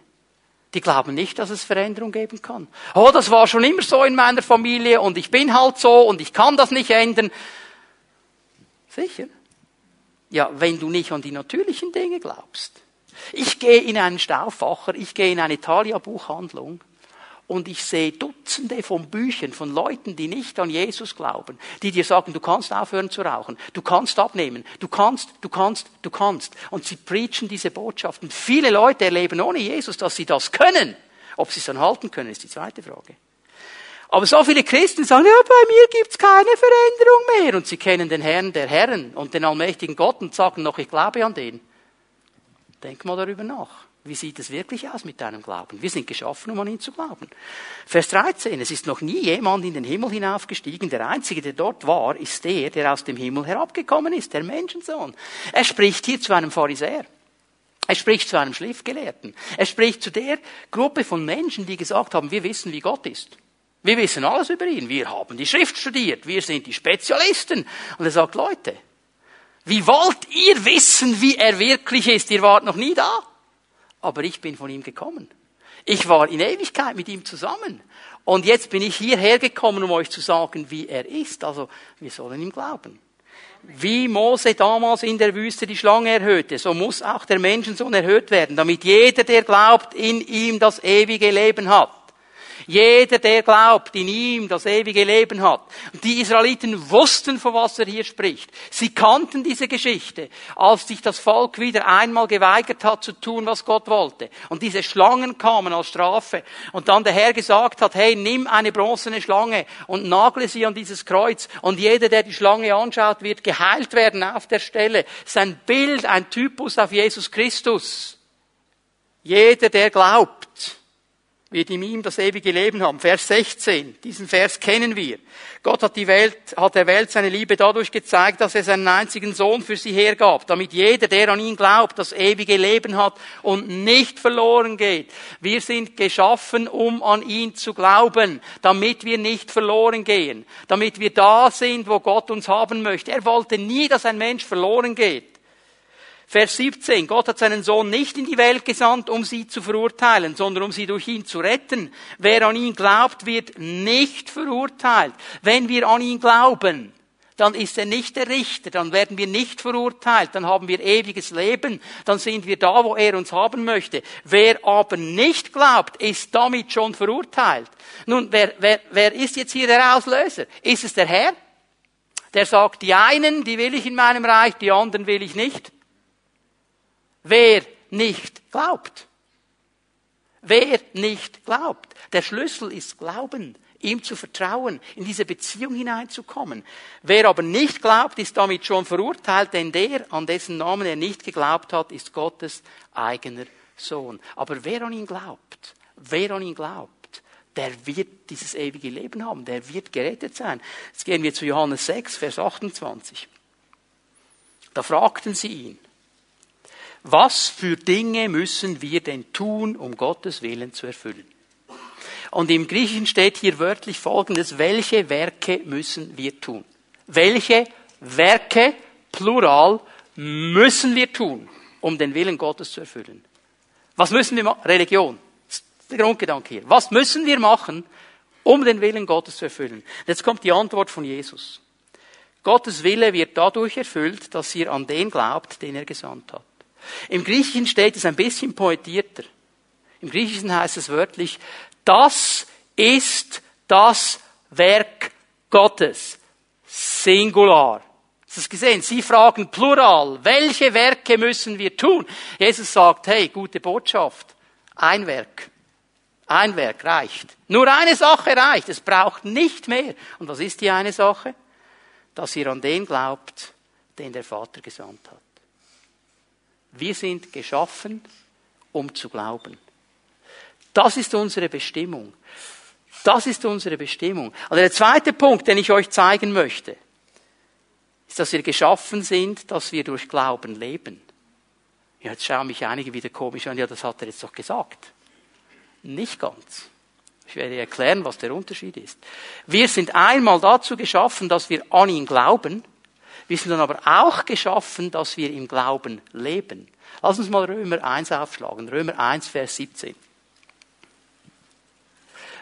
Die glauben nicht, dass es Veränderung geben kann. Oh, das war schon immer so in meiner Familie und ich bin halt so und ich kann das nicht ändern. Sicher? Ja, wenn du nicht an die natürlichen Dinge glaubst. Ich gehe in einen Stauffacher, ich gehe in eine Thalia-Buchhandlung und ich sehe Dutzende von Büchern von Leuten, die nicht an Jesus glauben, die dir sagen, du kannst aufhören zu rauchen, du kannst abnehmen, du kannst, du kannst, du kannst. Und sie preachen diese Botschaften. Viele Leute erleben ohne Jesus, dass sie das können. Ob sie es dann halten können, ist die zweite Frage. Aber so viele Christen sagen, ja, bei mir gibt's keine Veränderung mehr. Und sie kennen den Herrn der Herren und den allmächtigen Gott und sagen noch, ich glaube an den. Denk mal darüber nach. Wie sieht es wirklich aus mit deinem Glauben? Wir sind geschaffen, um an ihn zu glauben. Vers 13. Es ist noch nie jemand in den Himmel hinaufgestiegen. Der Einzige, der dort war, ist der, der aus dem Himmel herabgekommen ist, der Menschensohn. Er spricht hier zu einem Pharisäer. Er spricht zu einem Schriftgelehrten. Er spricht zu der Gruppe von Menschen, die gesagt haben, wir wissen, wie Gott ist. Wir wissen alles über ihn. Wir haben die Schrift studiert. Wir sind die Spezialisten. Und er sagt, Leute, wie wollt ihr wissen, wie er wirklich ist? Ihr wart noch nie da aber ich bin von ihm gekommen. Ich war in Ewigkeit mit ihm zusammen. Und jetzt bin ich hierher gekommen, um euch zu sagen, wie er ist. Also, wir sollen ihm glauben. Wie Mose damals in der Wüste die Schlange erhöhte, so muss auch der Menschensohn erhöht werden, damit jeder, der glaubt, in ihm das ewige Leben hat. Jeder, der glaubt, in ihm das ewige Leben hat. Die Israeliten wussten, von was er hier spricht. Sie kannten diese Geschichte, als sich das Volk wieder einmal geweigert hat zu tun, was Gott wollte. Und diese Schlangen kamen als Strafe. Und dann der Herr gesagt hat, hey, nimm eine bronzene Schlange und nagle sie an dieses Kreuz. Und jeder, der die Schlange anschaut, wird geheilt werden auf der Stelle. Sein Bild, ein Typus auf Jesus Christus. Jeder, der glaubt wird in ihm das ewige Leben haben. Vers 16, diesen Vers kennen wir. Gott hat die Welt, hat der Welt seine Liebe dadurch gezeigt, dass er seinen einzigen Sohn für sie hergab, damit jeder, der an ihn glaubt, das ewige Leben hat und nicht verloren geht. Wir sind geschaffen, um an ihn zu glauben, damit wir nicht verloren gehen, damit wir da sind, wo Gott uns haben möchte. Er wollte nie, dass ein Mensch verloren geht. Vers 17. Gott hat seinen Sohn nicht in die Welt gesandt, um sie zu verurteilen, sondern um sie durch ihn zu retten. Wer an ihn glaubt, wird nicht verurteilt. Wenn wir an ihn glauben, dann ist er nicht der Richter, dann werden wir nicht verurteilt, dann haben wir ewiges Leben, dann sind wir da, wo er uns haben möchte. Wer aber nicht glaubt, ist damit schon verurteilt. Nun, wer, wer, wer ist jetzt hier der Auslöser? Ist es der Herr? Der sagt, die einen, die will ich in meinem Reich, die anderen will ich nicht. Wer nicht glaubt. Wer nicht glaubt. Der Schlüssel ist Glauben, ihm zu vertrauen, in diese Beziehung hineinzukommen. Wer aber nicht glaubt, ist damit schon verurteilt, denn der, an dessen Namen er nicht geglaubt hat, ist Gottes eigener Sohn. Aber wer an ihn glaubt, wer an ihn glaubt, der wird dieses ewige Leben haben, der wird gerettet sein. Jetzt gehen wir zu Johannes 6, Vers 28. Da fragten sie ihn, was für Dinge müssen wir denn tun, um Gottes Willen zu erfüllen? Und im Griechischen steht hier wörtlich Folgendes, welche Werke müssen wir tun? Welche Werke, plural, müssen wir tun, um den Willen Gottes zu erfüllen? Was müssen wir machen? Religion. Das ist der Grundgedanke hier. Was müssen wir machen, um den Willen Gottes zu erfüllen? Jetzt kommt die Antwort von Jesus. Gottes Wille wird dadurch erfüllt, dass ihr an den glaubt, den er gesandt hat. Im Griechischen steht es ein bisschen poetierter. Im Griechischen heißt es wörtlich, das ist das Werk Gottes. Singular. Hast du es gesehen? Sie fragen plural, welche Werke müssen wir tun? Jesus sagt, hey, gute Botschaft. Ein Werk. Ein Werk reicht. Nur eine Sache reicht. Es braucht nicht mehr. Und was ist die eine Sache? Dass ihr an den glaubt, den der Vater gesandt hat. Wir sind geschaffen, um zu glauben. Das ist unsere Bestimmung. Das ist unsere Bestimmung. Also der zweite Punkt, den ich euch zeigen möchte, ist, dass wir geschaffen sind, dass wir durch Glauben leben. Ja, jetzt schauen mich einige wieder komisch an, ja, das hat er jetzt doch gesagt. Nicht ganz. Ich werde erklären, was der Unterschied ist. Wir sind einmal dazu geschaffen, dass wir an ihn glauben. Wir sind dann aber auch geschaffen, dass wir im Glauben leben. Lass uns mal Römer 1 aufschlagen. Römer 1, Vers 17.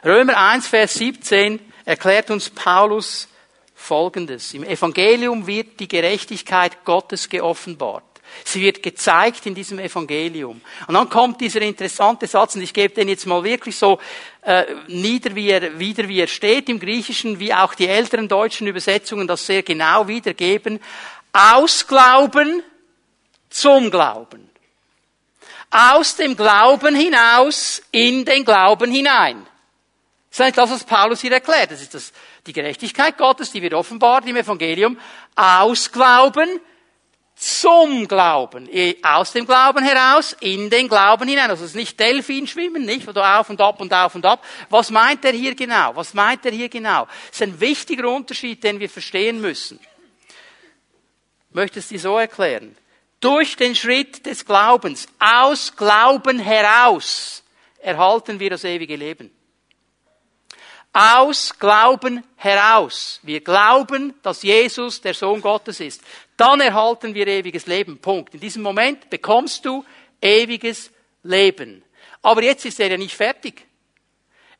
Römer 1, Vers 17 erklärt uns Paulus Folgendes. Im Evangelium wird die Gerechtigkeit Gottes geoffenbart. Sie wird gezeigt in diesem Evangelium. Und dann kommt dieser interessante Satz, und ich gebe den jetzt mal wirklich so äh, nieder, wie er, wieder, wie er steht im Griechischen, wie auch die älteren deutschen Übersetzungen das sehr genau wiedergeben. Aus Glauben zum Glauben. Aus dem Glauben hinaus in den Glauben hinein. Das ist eigentlich das, was Paulus hier erklärt. Das ist das, die Gerechtigkeit Gottes, die wird offenbart im Evangelium. Aus Glauben zum Glauben. Aus dem Glauben heraus, in den Glauben hinein. Also es ist nicht Delfin schwimmen, nicht? Oder auf und ab und auf und ab. Was meint er hier genau? Was meint er hier genau? Das ist ein wichtiger Unterschied, den wir verstehen müssen. Ich möchte es dir so erklären. Durch den Schritt des Glaubens, aus Glauben heraus, erhalten wir das ewige Leben. Aus Glauben heraus. Wir glauben, dass Jesus der Sohn Gottes ist. Dann erhalten wir ewiges Leben. Punkt. In diesem Moment bekommst du ewiges Leben. Aber jetzt ist er ja nicht fertig.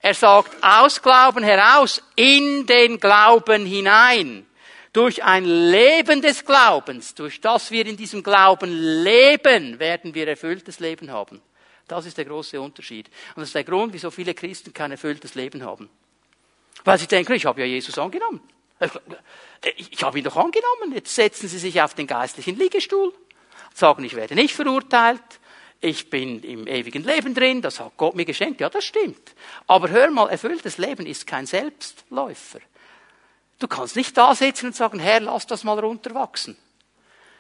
Er sagt, aus Glauben heraus, in den Glauben hinein. Durch ein Leben des Glaubens, durch das wir in diesem Glauben leben, werden wir erfülltes Leben haben. Das ist der große Unterschied. Und das ist der Grund, wieso viele Christen kein erfülltes Leben haben. Weil sie denken, ich habe ja Jesus angenommen. Ich habe ihn doch angenommen. Jetzt setzen sie sich auf den geistlichen Liegestuhl, sagen, ich werde nicht verurteilt, ich bin im ewigen Leben drin, das hat Gott mir geschenkt. Ja, das stimmt. Aber hör mal, erfülltes Leben ist kein Selbstläufer. Du kannst nicht da sitzen und sagen, Herr, lass das mal runterwachsen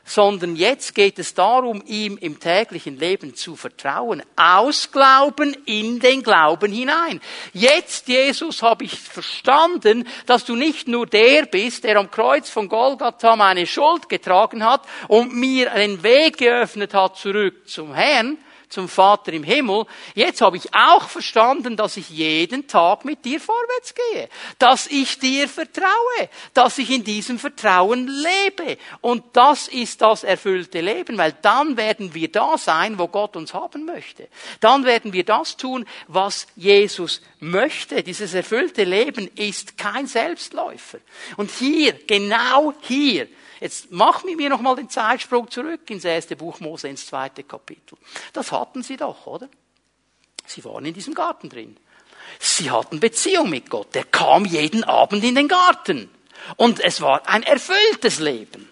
sondern jetzt geht es darum, ihm im täglichen Leben zu vertrauen. Aus Glauben in den Glauben hinein. Jetzt, Jesus, habe ich verstanden, dass du nicht nur der bist, der am Kreuz von Golgatha meine Schuld getragen hat und mir einen Weg geöffnet hat zurück zum Herrn, zum Vater im Himmel. Jetzt habe ich auch verstanden, dass ich jeden Tag mit dir vorwärts gehe, dass ich dir vertraue, dass ich in diesem Vertrauen lebe. Und das ist das erfüllte Leben, weil dann werden wir da sein, wo Gott uns haben möchte. Dann werden wir das tun, was Jesus möchte. Dieses erfüllte Leben ist kein Selbstläufer. Und hier, genau hier, Jetzt mach mit mir nochmal den Zeitsprung zurück ins erste Buch Mose, ins zweite Kapitel. Das hatten sie doch, oder? Sie waren in diesem Garten drin. Sie hatten Beziehung mit Gott. Der kam jeden Abend in den Garten. Und es war ein erfülltes Leben.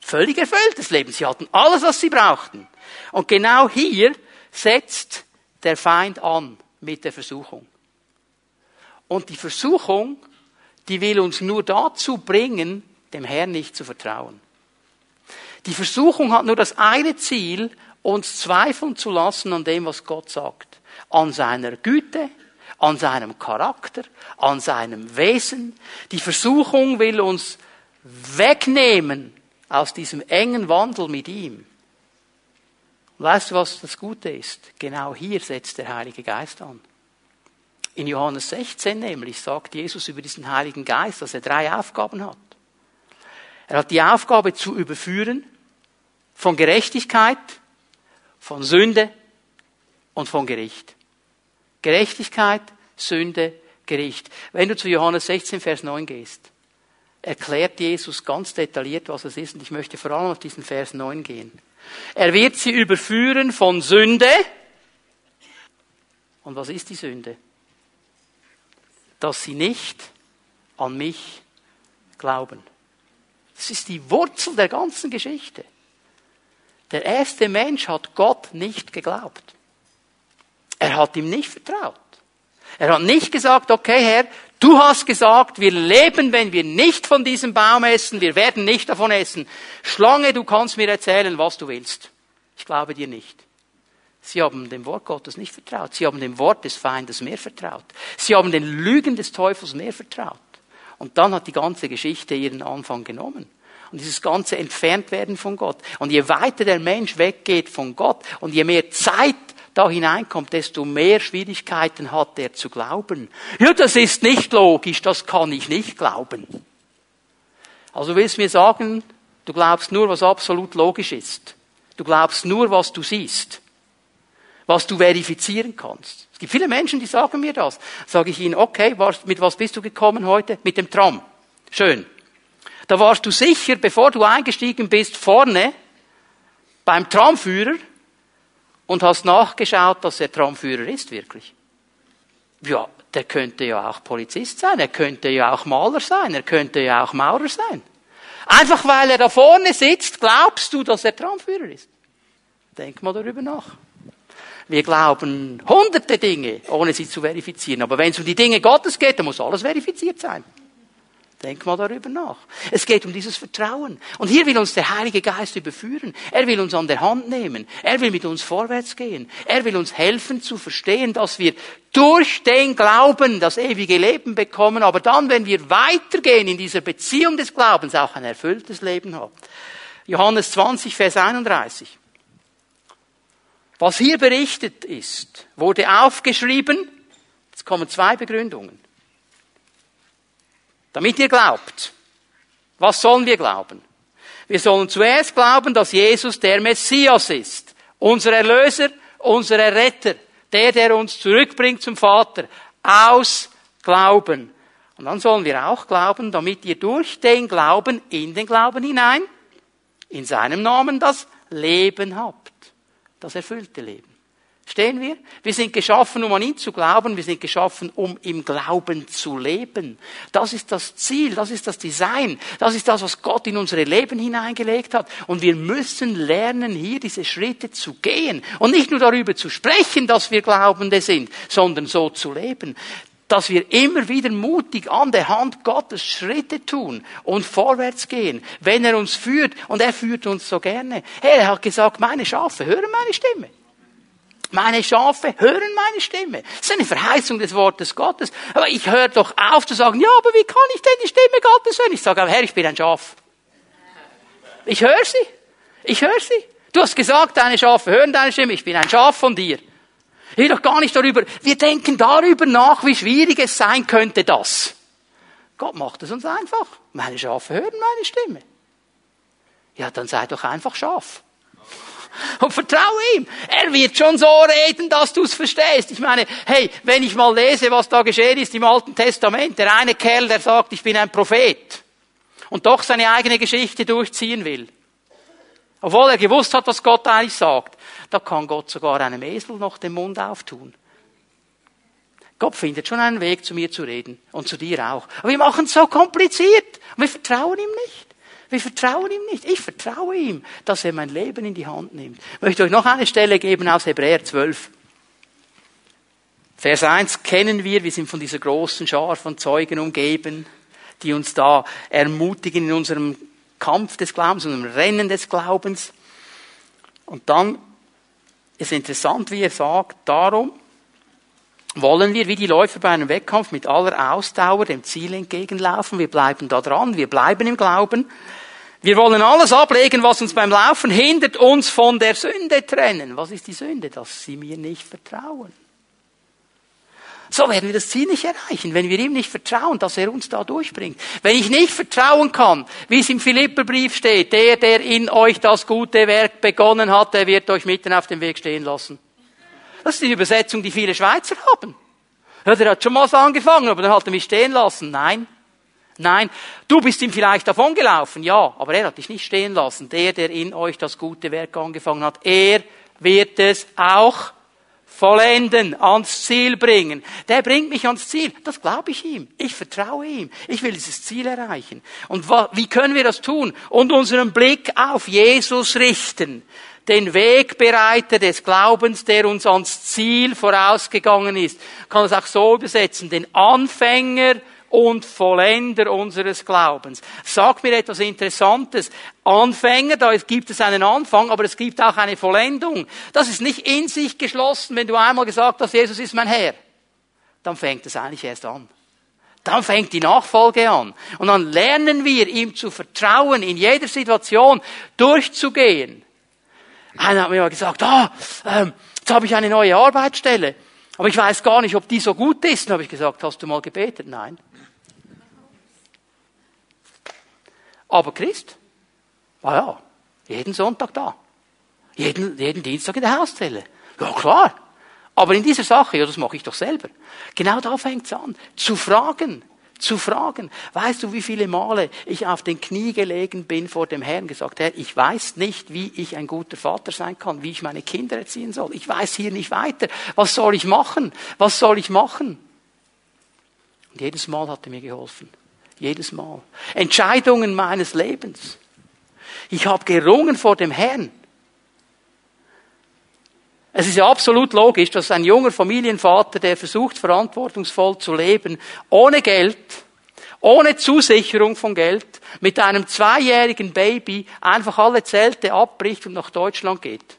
Völlig erfülltes Leben. Sie hatten alles, was sie brauchten. Und genau hier setzt der Feind an mit der Versuchung. Und die Versuchung, die will uns nur dazu bringen, dem Herrn nicht zu vertrauen. Die Versuchung hat nur das eine Ziel, uns zweifeln zu lassen an dem, was Gott sagt. An seiner Güte, an seinem Charakter, an seinem Wesen. Die Versuchung will uns wegnehmen aus diesem engen Wandel mit ihm. Weißt du, was das Gute ist? Genau hier setzt der Heilige Geist an. In Johannes 16 nämlich sagt Jesus über diesen Heiligen Geist, dass er drei Aufgaben hat. Er hat die Aufgabe zu überführen von Gerechtigkeit, von Sünde und von Gericht. Gerechtigkeit, Sünde, Gericht. Wenn du zu Johannes 16, Vers 9 gehst, erklärt Jesus ganz detailliert, was es ist. Und ich möchte vor allem auf diesen Vers 9 gehen. Er wird sie überführen von Sünde. Und was ist die Sünde? Dass sie nicht an mich glauben. Das ist die Wurzel der ganzen Geschichte. Der erste Mensch hat Gott nicht geglaubt. Er hat ihm nicht vertraut. Er hat nicht gesagt, okay Herr, du hast gesagt, wir leben, wenn wir nicht von diesem Baum essen, wir werden nicht davon essen. Schlange, du kannst mir erzählen, was du willst. Ich glaube dir nicht. Sie haben dem Wort Gottes nicht vertraut. Sie haben dem Wort des Feindes mehr vertraut. Sie haben den Lügen des Teufels mehr vertraut. Und dann hat die ganze Geschichte ihren Anfang genommen. Und dieses ganze Entferntwerden von Gott. Und je weiter der Mensch weggeht von Gott und je mehr Zeit da hineinkommt, desto mehr Schwierigkeiten hat er zu glauben. Ja, das ist nicht logisch, das kann ich nicht glauben. Also willst du mir sagen, du glaubst nur, was absolut logisch ist. Du glaubst nur, was du siehst. Was du verifizieren kannst. Es gibt viele Menschen, die sagen mir das. Sage ich ihnen, okay, mit was bist du gekommen heute? Mit dem Tram. Schön. Da warst du sicher, bevor du eingestiegen bist, vorne beim Tramführer und hast nachgeschaut, dass er Tramführer ist, wirklich. Ja, der könnte ja auch Polizist sein, er könnte ja auch Maler sein, er könnte ja auch Maurer sein. Einfach weil er da vorne sitzt, glaubst du, dass er Tramführer ist. Denk mal darüber nach. Wir glauben hunderte Dinge, ohne sie zu verifizieren. Aber wenn es um die Dinge Gottes geht, dann muss alles verifiziert sein. Denk mal darüber nach. Es geht um dieses Vertrauen. Und hier will uns der Heilige Geist überführen. Er will uns an der Hand nehmen. Er will mit uns vorwärts gehen. Er will uns helfen zu verstehen, dass wir durch den Glauben das ewige Leben bekommen, aber dann, wenn wir weitergehen in dieser Beziehung des Glaubens, auch ein erfülltes Leben haben. Johannes 20, Vers 31. Was hier berichtet ist, wurde aufgeschrieben. Jetzt kommen zwei Begründungen. Damit ihr glaubt. Was sollen wir glauben? Wir sollen zuerst glauben, dass Jesus der Messias ist. Unser Erlöser, unser Retter. Der, der uns zurückbringt zum Vater. Aus Glauben. Und dann sollen wir auch glauben, damit ihr durch den Glauben in den Glauben hinein, in seinem Namen das Leben habt. Das erfüllte Leben. Stehen wir? Wir sind geschaffen, um an ihn zu glauben. Wir sind geschaffen, um im Glauben zu leben. Das ist das Ziel. Das ist das Design. Das ist das, was Gott in unsere Leben hineingelegt hat. Und wir müssen lernen, hier diese Schritte zu gehen. Und nicht nur darüber zu sprechen, dass wir Glaubende sind, sondern so zu leben dass wir immer wieder mutig an der Hand Gottes Schritte tun und vorwärts gehen, wenn er uns führt. Und er führt uns so gerne. Er hat gesagt, meine Schafe hören meine Stimme. Meine Schafe hören meine Stimme. Das ist eine Verheißung des Wortes Gottes. Aber ich höre doch auf zu sagen, ja, aber wie kann ich denn die Stimme Gottes hören? Ich sage, aber Herr, ich bin ein Schaf. Ich höre sie. Ich höre sie. Du hast gesagt, deine Schafe hören deine Stimme. Ich bin ein Schaf von dir. Will doch gar nicht darüber, wir denken darüber nach, wie schwierig es sein könnte, das. Gott macht es uns einfach. Meine Schafe hören meine Stimme. Ja, dann sei doch einfach Schaf und vertraue ihm. Er wird schon so reden, dass du es verstehst. Ich meine, hey, wenn ich mal lese, was da geschehen ist im Alten Testament, der eine Kerl, der sagt, ich bin ein Prophet und doch seine eigene Geschichte durchziehen will. Obwohl er gewusst hat, was Gott eigentlich sagt. Da kann Gott sogar einem Esel noch den Mund auftun. Gott findet schon einen Weg, zu mir zu reden und zu dir auch. Aber wir machen es so kompliziert und wir vertrauen ihm nicht. Wir vertrauen ihm nicht. Ich vertraue ihm, dass er mein Leben in die Hand nimmt. Ich möchte euch noch eine Stelle geben aus Hebräer 12. Vers 1 kennen wir, wir sind von dieser großen Schar von Zeugen umgeben, die uns da ermutigen in unserem Kampf des Glaubens, in unserem Rennen des Glaubens. Und dann ist interessant, wie er sagt, darum wollen wir wie die Läufer bei einem Wettkampf mit aller Ausdauer dem Ziel entgegenlaufen. Wir bleiben da dran, wir bleiben im Glauben. Wir wollen alles ablegen, was uns beim Laufen hindert, uns von der Sünde trennen. Was ist die Sünde? Dass sie mir nicht vertrauen. So werden wir das Ziel nicht erreichen, wenn wir ihm nicht vertrauen, dass er uns da durchbringt. Wenn ich nicht vertrauen kann, wie es im Philipperbrief steht, der, der in euch das gute Werk begonnen hat, der wird euch mitten auf dem Weg stehen lassen. Das ist die Übersetzung, die viele Schweizer haben. Ja, der hat schon mal so angefangen, aber dann hat er mich stehen lassen. Nein, Nein, du bist ihm vielleicht davongelaufen, ja, aber er hat dich nicht stehen lassen. Der, der in euch das gute Werk angefangen hat, er wird es auch vollenden, ans Ziel bringen. Der bringt mich ans Ziel. Das glaube ich ihm. Ich vertraue ihm. Ich will dieses Ziel erreichen. Und wie können wir das tun? Und unseren Blick auf Jesus richten. Den Wegbereiter des Glaubens, der uns ans Ziel vorausgegangen ist. kann es auch so übersetzen. Den Anfänger und Vollender unseres Glaubens. Sag mir etwas Interessantes. Anfänger, da gibt es einen Anfang, aber es gibt auch eine Vollendung. Das ist nicht in sich geschlossen, wenn du einmal gesagt hast, Jesus ist mein Herr. Dann fängt es eigentlich erst an. Dann fängt die Nachfolge an. Und dann lernen wir, ihm zu vertrauen, in jeder Situation durchzugehen. Einer hat mir mal gesagt, ah, ähm, Jetzt habe ich eine neue Arbeitsstelle. Aber ich weiß gar nicht, ob die so gut ist. Dann habe ich gesagt, hast du mal gebetet? Nein. Aber Christ? Ah ja, jeden Sonntag da. Jeden, jeden Dienstag in der Hauszelle. Ja klar. Aber in dieser Sache, ja, das mache ich doch selber. Genau da fängt's an. Zu fragen. Zu fragen. Weißt du, wie viele Male ich auf den Knie gelegen bin vor dem Herrn gesagt, Herr, ich weiß nicht, wie ich ein guter Vater sein kann, wie ich meine Kinder erziehen soll. Ich weiß hier nicht weiter. Was soll ich machen? Was soll ich machen? Und jedes Mal hat er mir geholfen. Jedes Mal. Entscheidungen meines Lebens. Ich habe gerungen vor dem Herrn. Es ist ja absolut logisch, dass ein junger Familienvater, der versucht, verantwortungsvoll zu leben, ohne Geld, ohne Zusicherung von Geld, mit einem zweijährigen Baby einfach alle Zelte abbricht und nach Deutschland geht.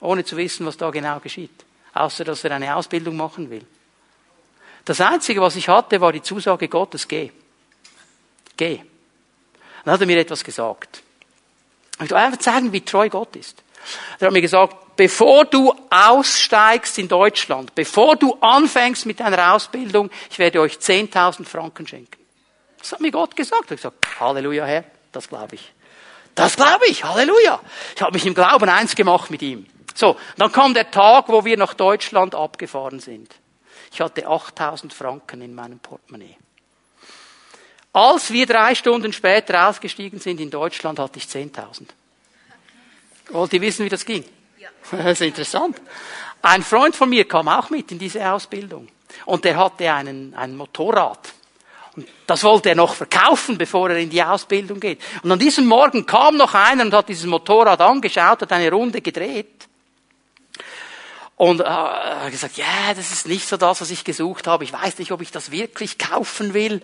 Ohne zu wissen, was da genau geschieht. Außer, dass er eine Ausbildung machen will. Das Einzige, was ich hatte, war die Zusage Gottes, geh. Geh. Dann hat er mir etwas gesagt. Ich will einfach zeigen, wie treu Gott ist. Er hat mir gesagt, bevor du aussteigst in Deutschland, bevor du anfängst mit deiner Ausbildung, ich werde euch 10.000 Franken schenken. Das hat mir Gott gesagt. Ich habe gesagt, Halleluja, Herr, das glaube ich. Das glaube ich, Halleluja. Ich habe mich im Glauben eins gemacht mit ihm. So, dann kam der Tag, wo wir nach Deutschland abgefahren sind. Ich hatte 8000 Franken in meinem Portemonnaie. Als wir drei Stunden später ausgestiegen sind in Deutschland, hatte ich 10.000. Wollt ihr wissen, wie das ging? Ja. Das ist interessant. Ein Freund von mir kam auch mit in diese Ausbildung. Und der hatte einen, ein Motorrad. Und das wollte er noch verkaufen, bevor er in die Ausbildung geht. Und an diesem Morgen kam noch einer und hat dieses Motorrad angeschaut, hat eine Runde gedreht. Und äh, hat gesagt, ja, yeah, das ist nicht so das, was ich gesucht habe. Ich weiß nicht, ob ich das wirklich kaufen will.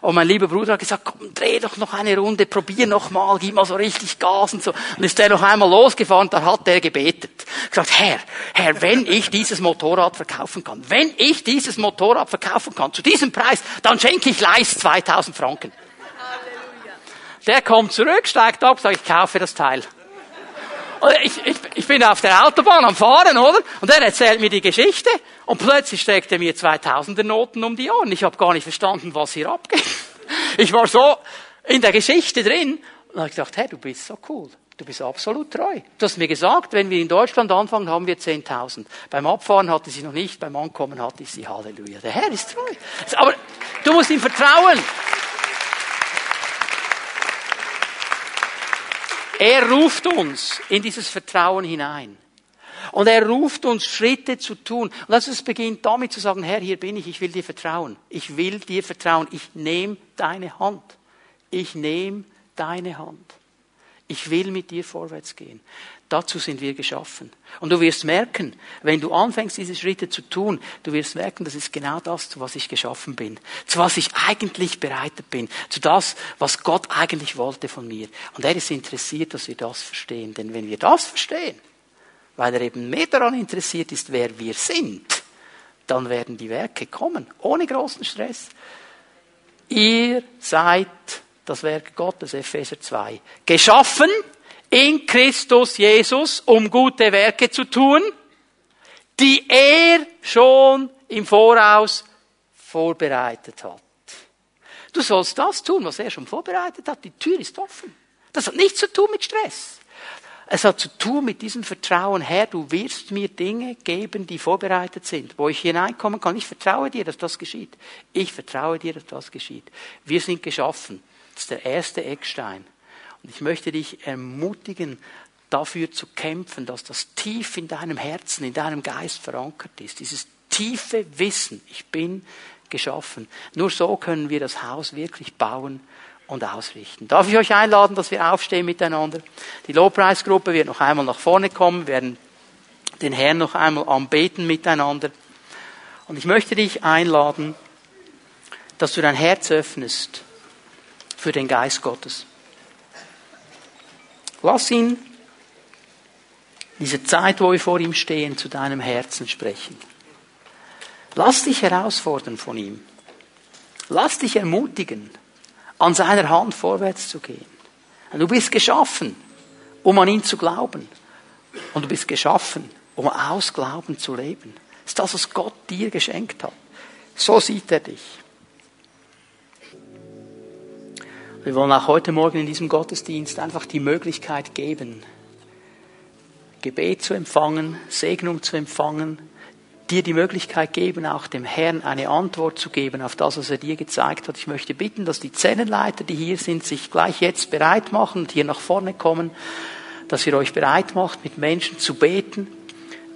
Und mein lieber Bruder hat gesagt, komm, dreh doch noch eine Runde, probier noch mal, gib mal so richtig Gas und so. Und ist der noch einmal losgefahren, da hat er gebetet. Gesagt, Herr, Herr, wenn ich dieses Motorrad verkaufen kann, wenn ich dieses Motorrad verkaufen kann, zu diesem Preis, dann schenke ich Leist 2000 Franken. Halleluja. Der kommt zurück, steigt ab, sagt, ich kaufe das Teil. Ich, ich, ich bin auf der Autobahn am Fahren, oder? Und er erzählt mir die Geschichte und plötzlich steckt er mir 2000er Noten um die Ohren. Ich habe gar nicht verstanden, was hier abgeht. Ich war so in der Geschichte drin und habe gedacht, hey, du bist so cool. Du bist absolut treu. Du hast mir gesagt, wenn wir in Deutschland anfangen, haben wir 10.000. Beim Abfahren hatte sie noch nicht, beim Ankommen hatte ich sie. Halleluja. Der Herr ist treu. Aber du musst ihm vertrauen. Er ruft uns in dieses Vertrauen hinein. Und er ruft uns, Schritte zu tun. Und das es beginnt damit zu sagen, Herr, hier bin ich, ich will dir vertrauen. Ich will dir vertrauen. Ich nehme deine Hand. Ich nehme deine Hand. Ich will mit dir vorwärts gehen. Dazu sind wir geschaffen. Und du wirst merken, wenn du anfängst, diese Schritte zu tun, du wirst merken, das ist genau das, zu was ich geschaffen bin. Zu was ich eigentlich bereitet bin. Zu das, was Gott eigentlich wollte von mir. Und er ist interessiert, dass wir das verstehen. Denn wenn wir das verstehen, weil er eben mehr daran interessiert ist, wer wir sind, dann werden die Werke kommen. Ohne großen Stress. Ihr seid das Werk Gottes, Epheser 2. Geschaffen in Christus Jesus, um gute Werke zu tun, die er schon im Voraus vorbereitet hat. Du sollst das tun, was er schon vorbereitet hat. Die Tür ist offen. Das hat nichts zu tun mit Stress. Es hat zu tun mit diesem Vertrauen, Herr, du wirst mir Dinge geben, die vorbereitet sind, wo ich hineinkommen kann. Ich vertraue dir, dass das geschieht. Ich vertraue dir, dass das geschieht. Wir sind geschaffen. Das ist der erste Eckstein. Und ich möchte dich ermutigen, dafür zu kämpfen, dass das tief in deinem Herzen, in deinem Geist verankert ist. Dieses tiefe Wissen, ich bin geschaffen. Nur so können wir das Haus wirklich bauen und ausrichten. Darf ich euch einladen, dass wir aufstehen miteinander? Die Lobpreisgruppe wird noch einmal nach vorne kommen, werden den Herrn noch einmal anbeten miteinander. Und ich möchte dich einladen, dass du dein Herz öffnest für den Geist Gottes. Lass ihn diese Zeit, wo wir vor ihm stehen, zu deinem Herzen sprechen. Lass dich herausfordern von ihm. Lass dich ermutigen, an seiner Hand vorwärts zu gehen. Du bist geschaffen, um an ihn zu glauben. Und du bist geschaffen, um aus Glauben zu leben. Das ist das, was Gott dir geschenkt hat. So sieht er dich. Wir wollen auch heute Morgen in diesem Gottesdienst einfach die Möglichkeit geben, Gebet zu empfangen, Segnung zu empfangen, dir die Möglichkeit geben, auch dem Herrn eine Antwort zu geben auf das, was er dir gezeigt hat. Ich möchte bitten, dass die Zellenleiter, die hier sind, sich gleich jetzt bereit machen und hier nach vorne kommen, dass ihr euch bereit macht, mit Menschen zu beten,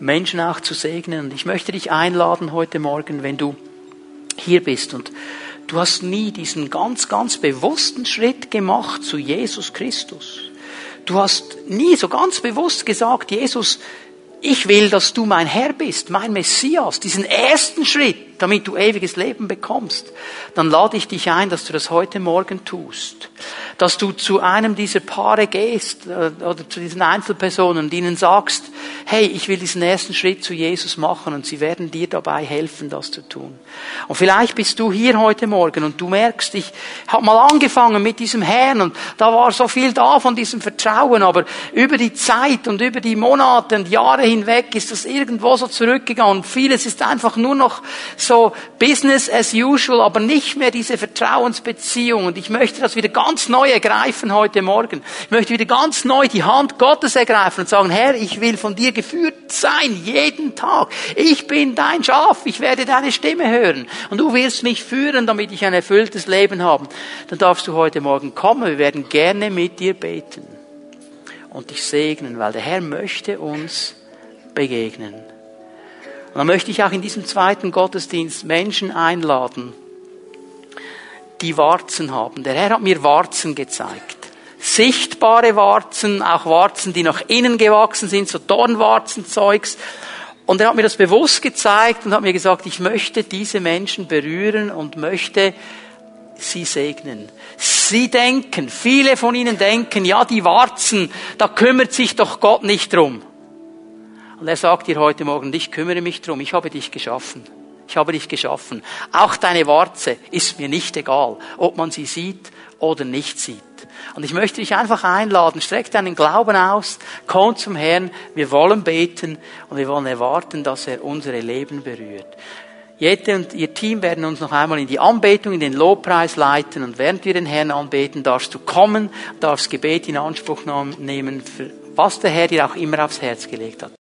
Menschen auch zu segnen. Und ich möchte dich einladen heute Morgen, wenn du hier bist und du hast nie diesen ganz, ganz bewussten Schritt gemacht zu Jesus Christus. Du hast nie so ganz bewusst gesagt, Jesus, ich will, dass du mein Herr bist, mein Messias, diesen ersten Schritt, damit du ewiges Leben bekommst, dann lade ich dich ein, dass du das heute Morgen tust. Dass du zu einem dieser Paare gehst äh, oder zu diesen Einzelpersonen und ihnen sagst, hey, ich will diesen ersten Schritt zu Jesus machen und sie werden dir dabei helfen, das zu tun. Und vielleicht bist du hier heute Morgen und du merkst, ich habe mal angefangen mit diesem Herrn und da war so viel da von diesem Vertrauen, aber über die Zeit und über die Monate und Jahre hinweg ist das irgendwo so zurückgegangen. Vieles ist einfach nur noch so Business as usual, aber nicht mehr diese Vertrauensbeziehung. Und ich möchte das wieder ganz neu ergreifen heute Morgen. Ich möchte wieder ganz neu die Hand Gottes ergreifen und sagen, Herr, ich will von dir geführt sein, jeden Tag. Ich bin dein Schaf, ich werde deine Stimme hören. Und du wirst mich führen, damit ich ein erfülltes Leben habe. Dann darfst du heute Morgen kommen. Wir werden gerne mit dir beten und dich segnen, weil der Herr möchte uns begegnen. Und dann möchte ich auch in diesem zweiten Gottesdienst Menschen einladen, die Warzen haben. Der Herr hat mir Warzen gezeigt. Sichtbare Warzen, auch Warzen, die nach innen gewachsen sind, so Dornwarzenzeugs. Und er hat mir das bewusst gezeigt und hat mir gesagt, ich möchte diese Menschen berühren und möchte sie segnen. Sie denken, viele von ihnen denken, ja, die Warzen, da kümmert sich doch Gott nicht drum. Und er sagt dir heute Morgen, ich kümmere mich drum, ich habe dich geschaffen. Ich habe dich geschaffen. Auch deine Warze ist mir nicht egal, ob man sie sieht oder nicht sieht. Und ich möchte dich einfach einladen, streck deinen Glauben aus, komm zum Herrn, wir wollen beten und wir wollen erwarten, dass er unsere Leben berührt. Jette und ihr Team werden uns noch einmal in die Anbetung, in den Lobpreis leiten und während wir den Herrn anbeten, darfst du kommen, darfst Gebet in Anspruch nehmen, was der Herr dir auch immer aufs Herz gelegt hat.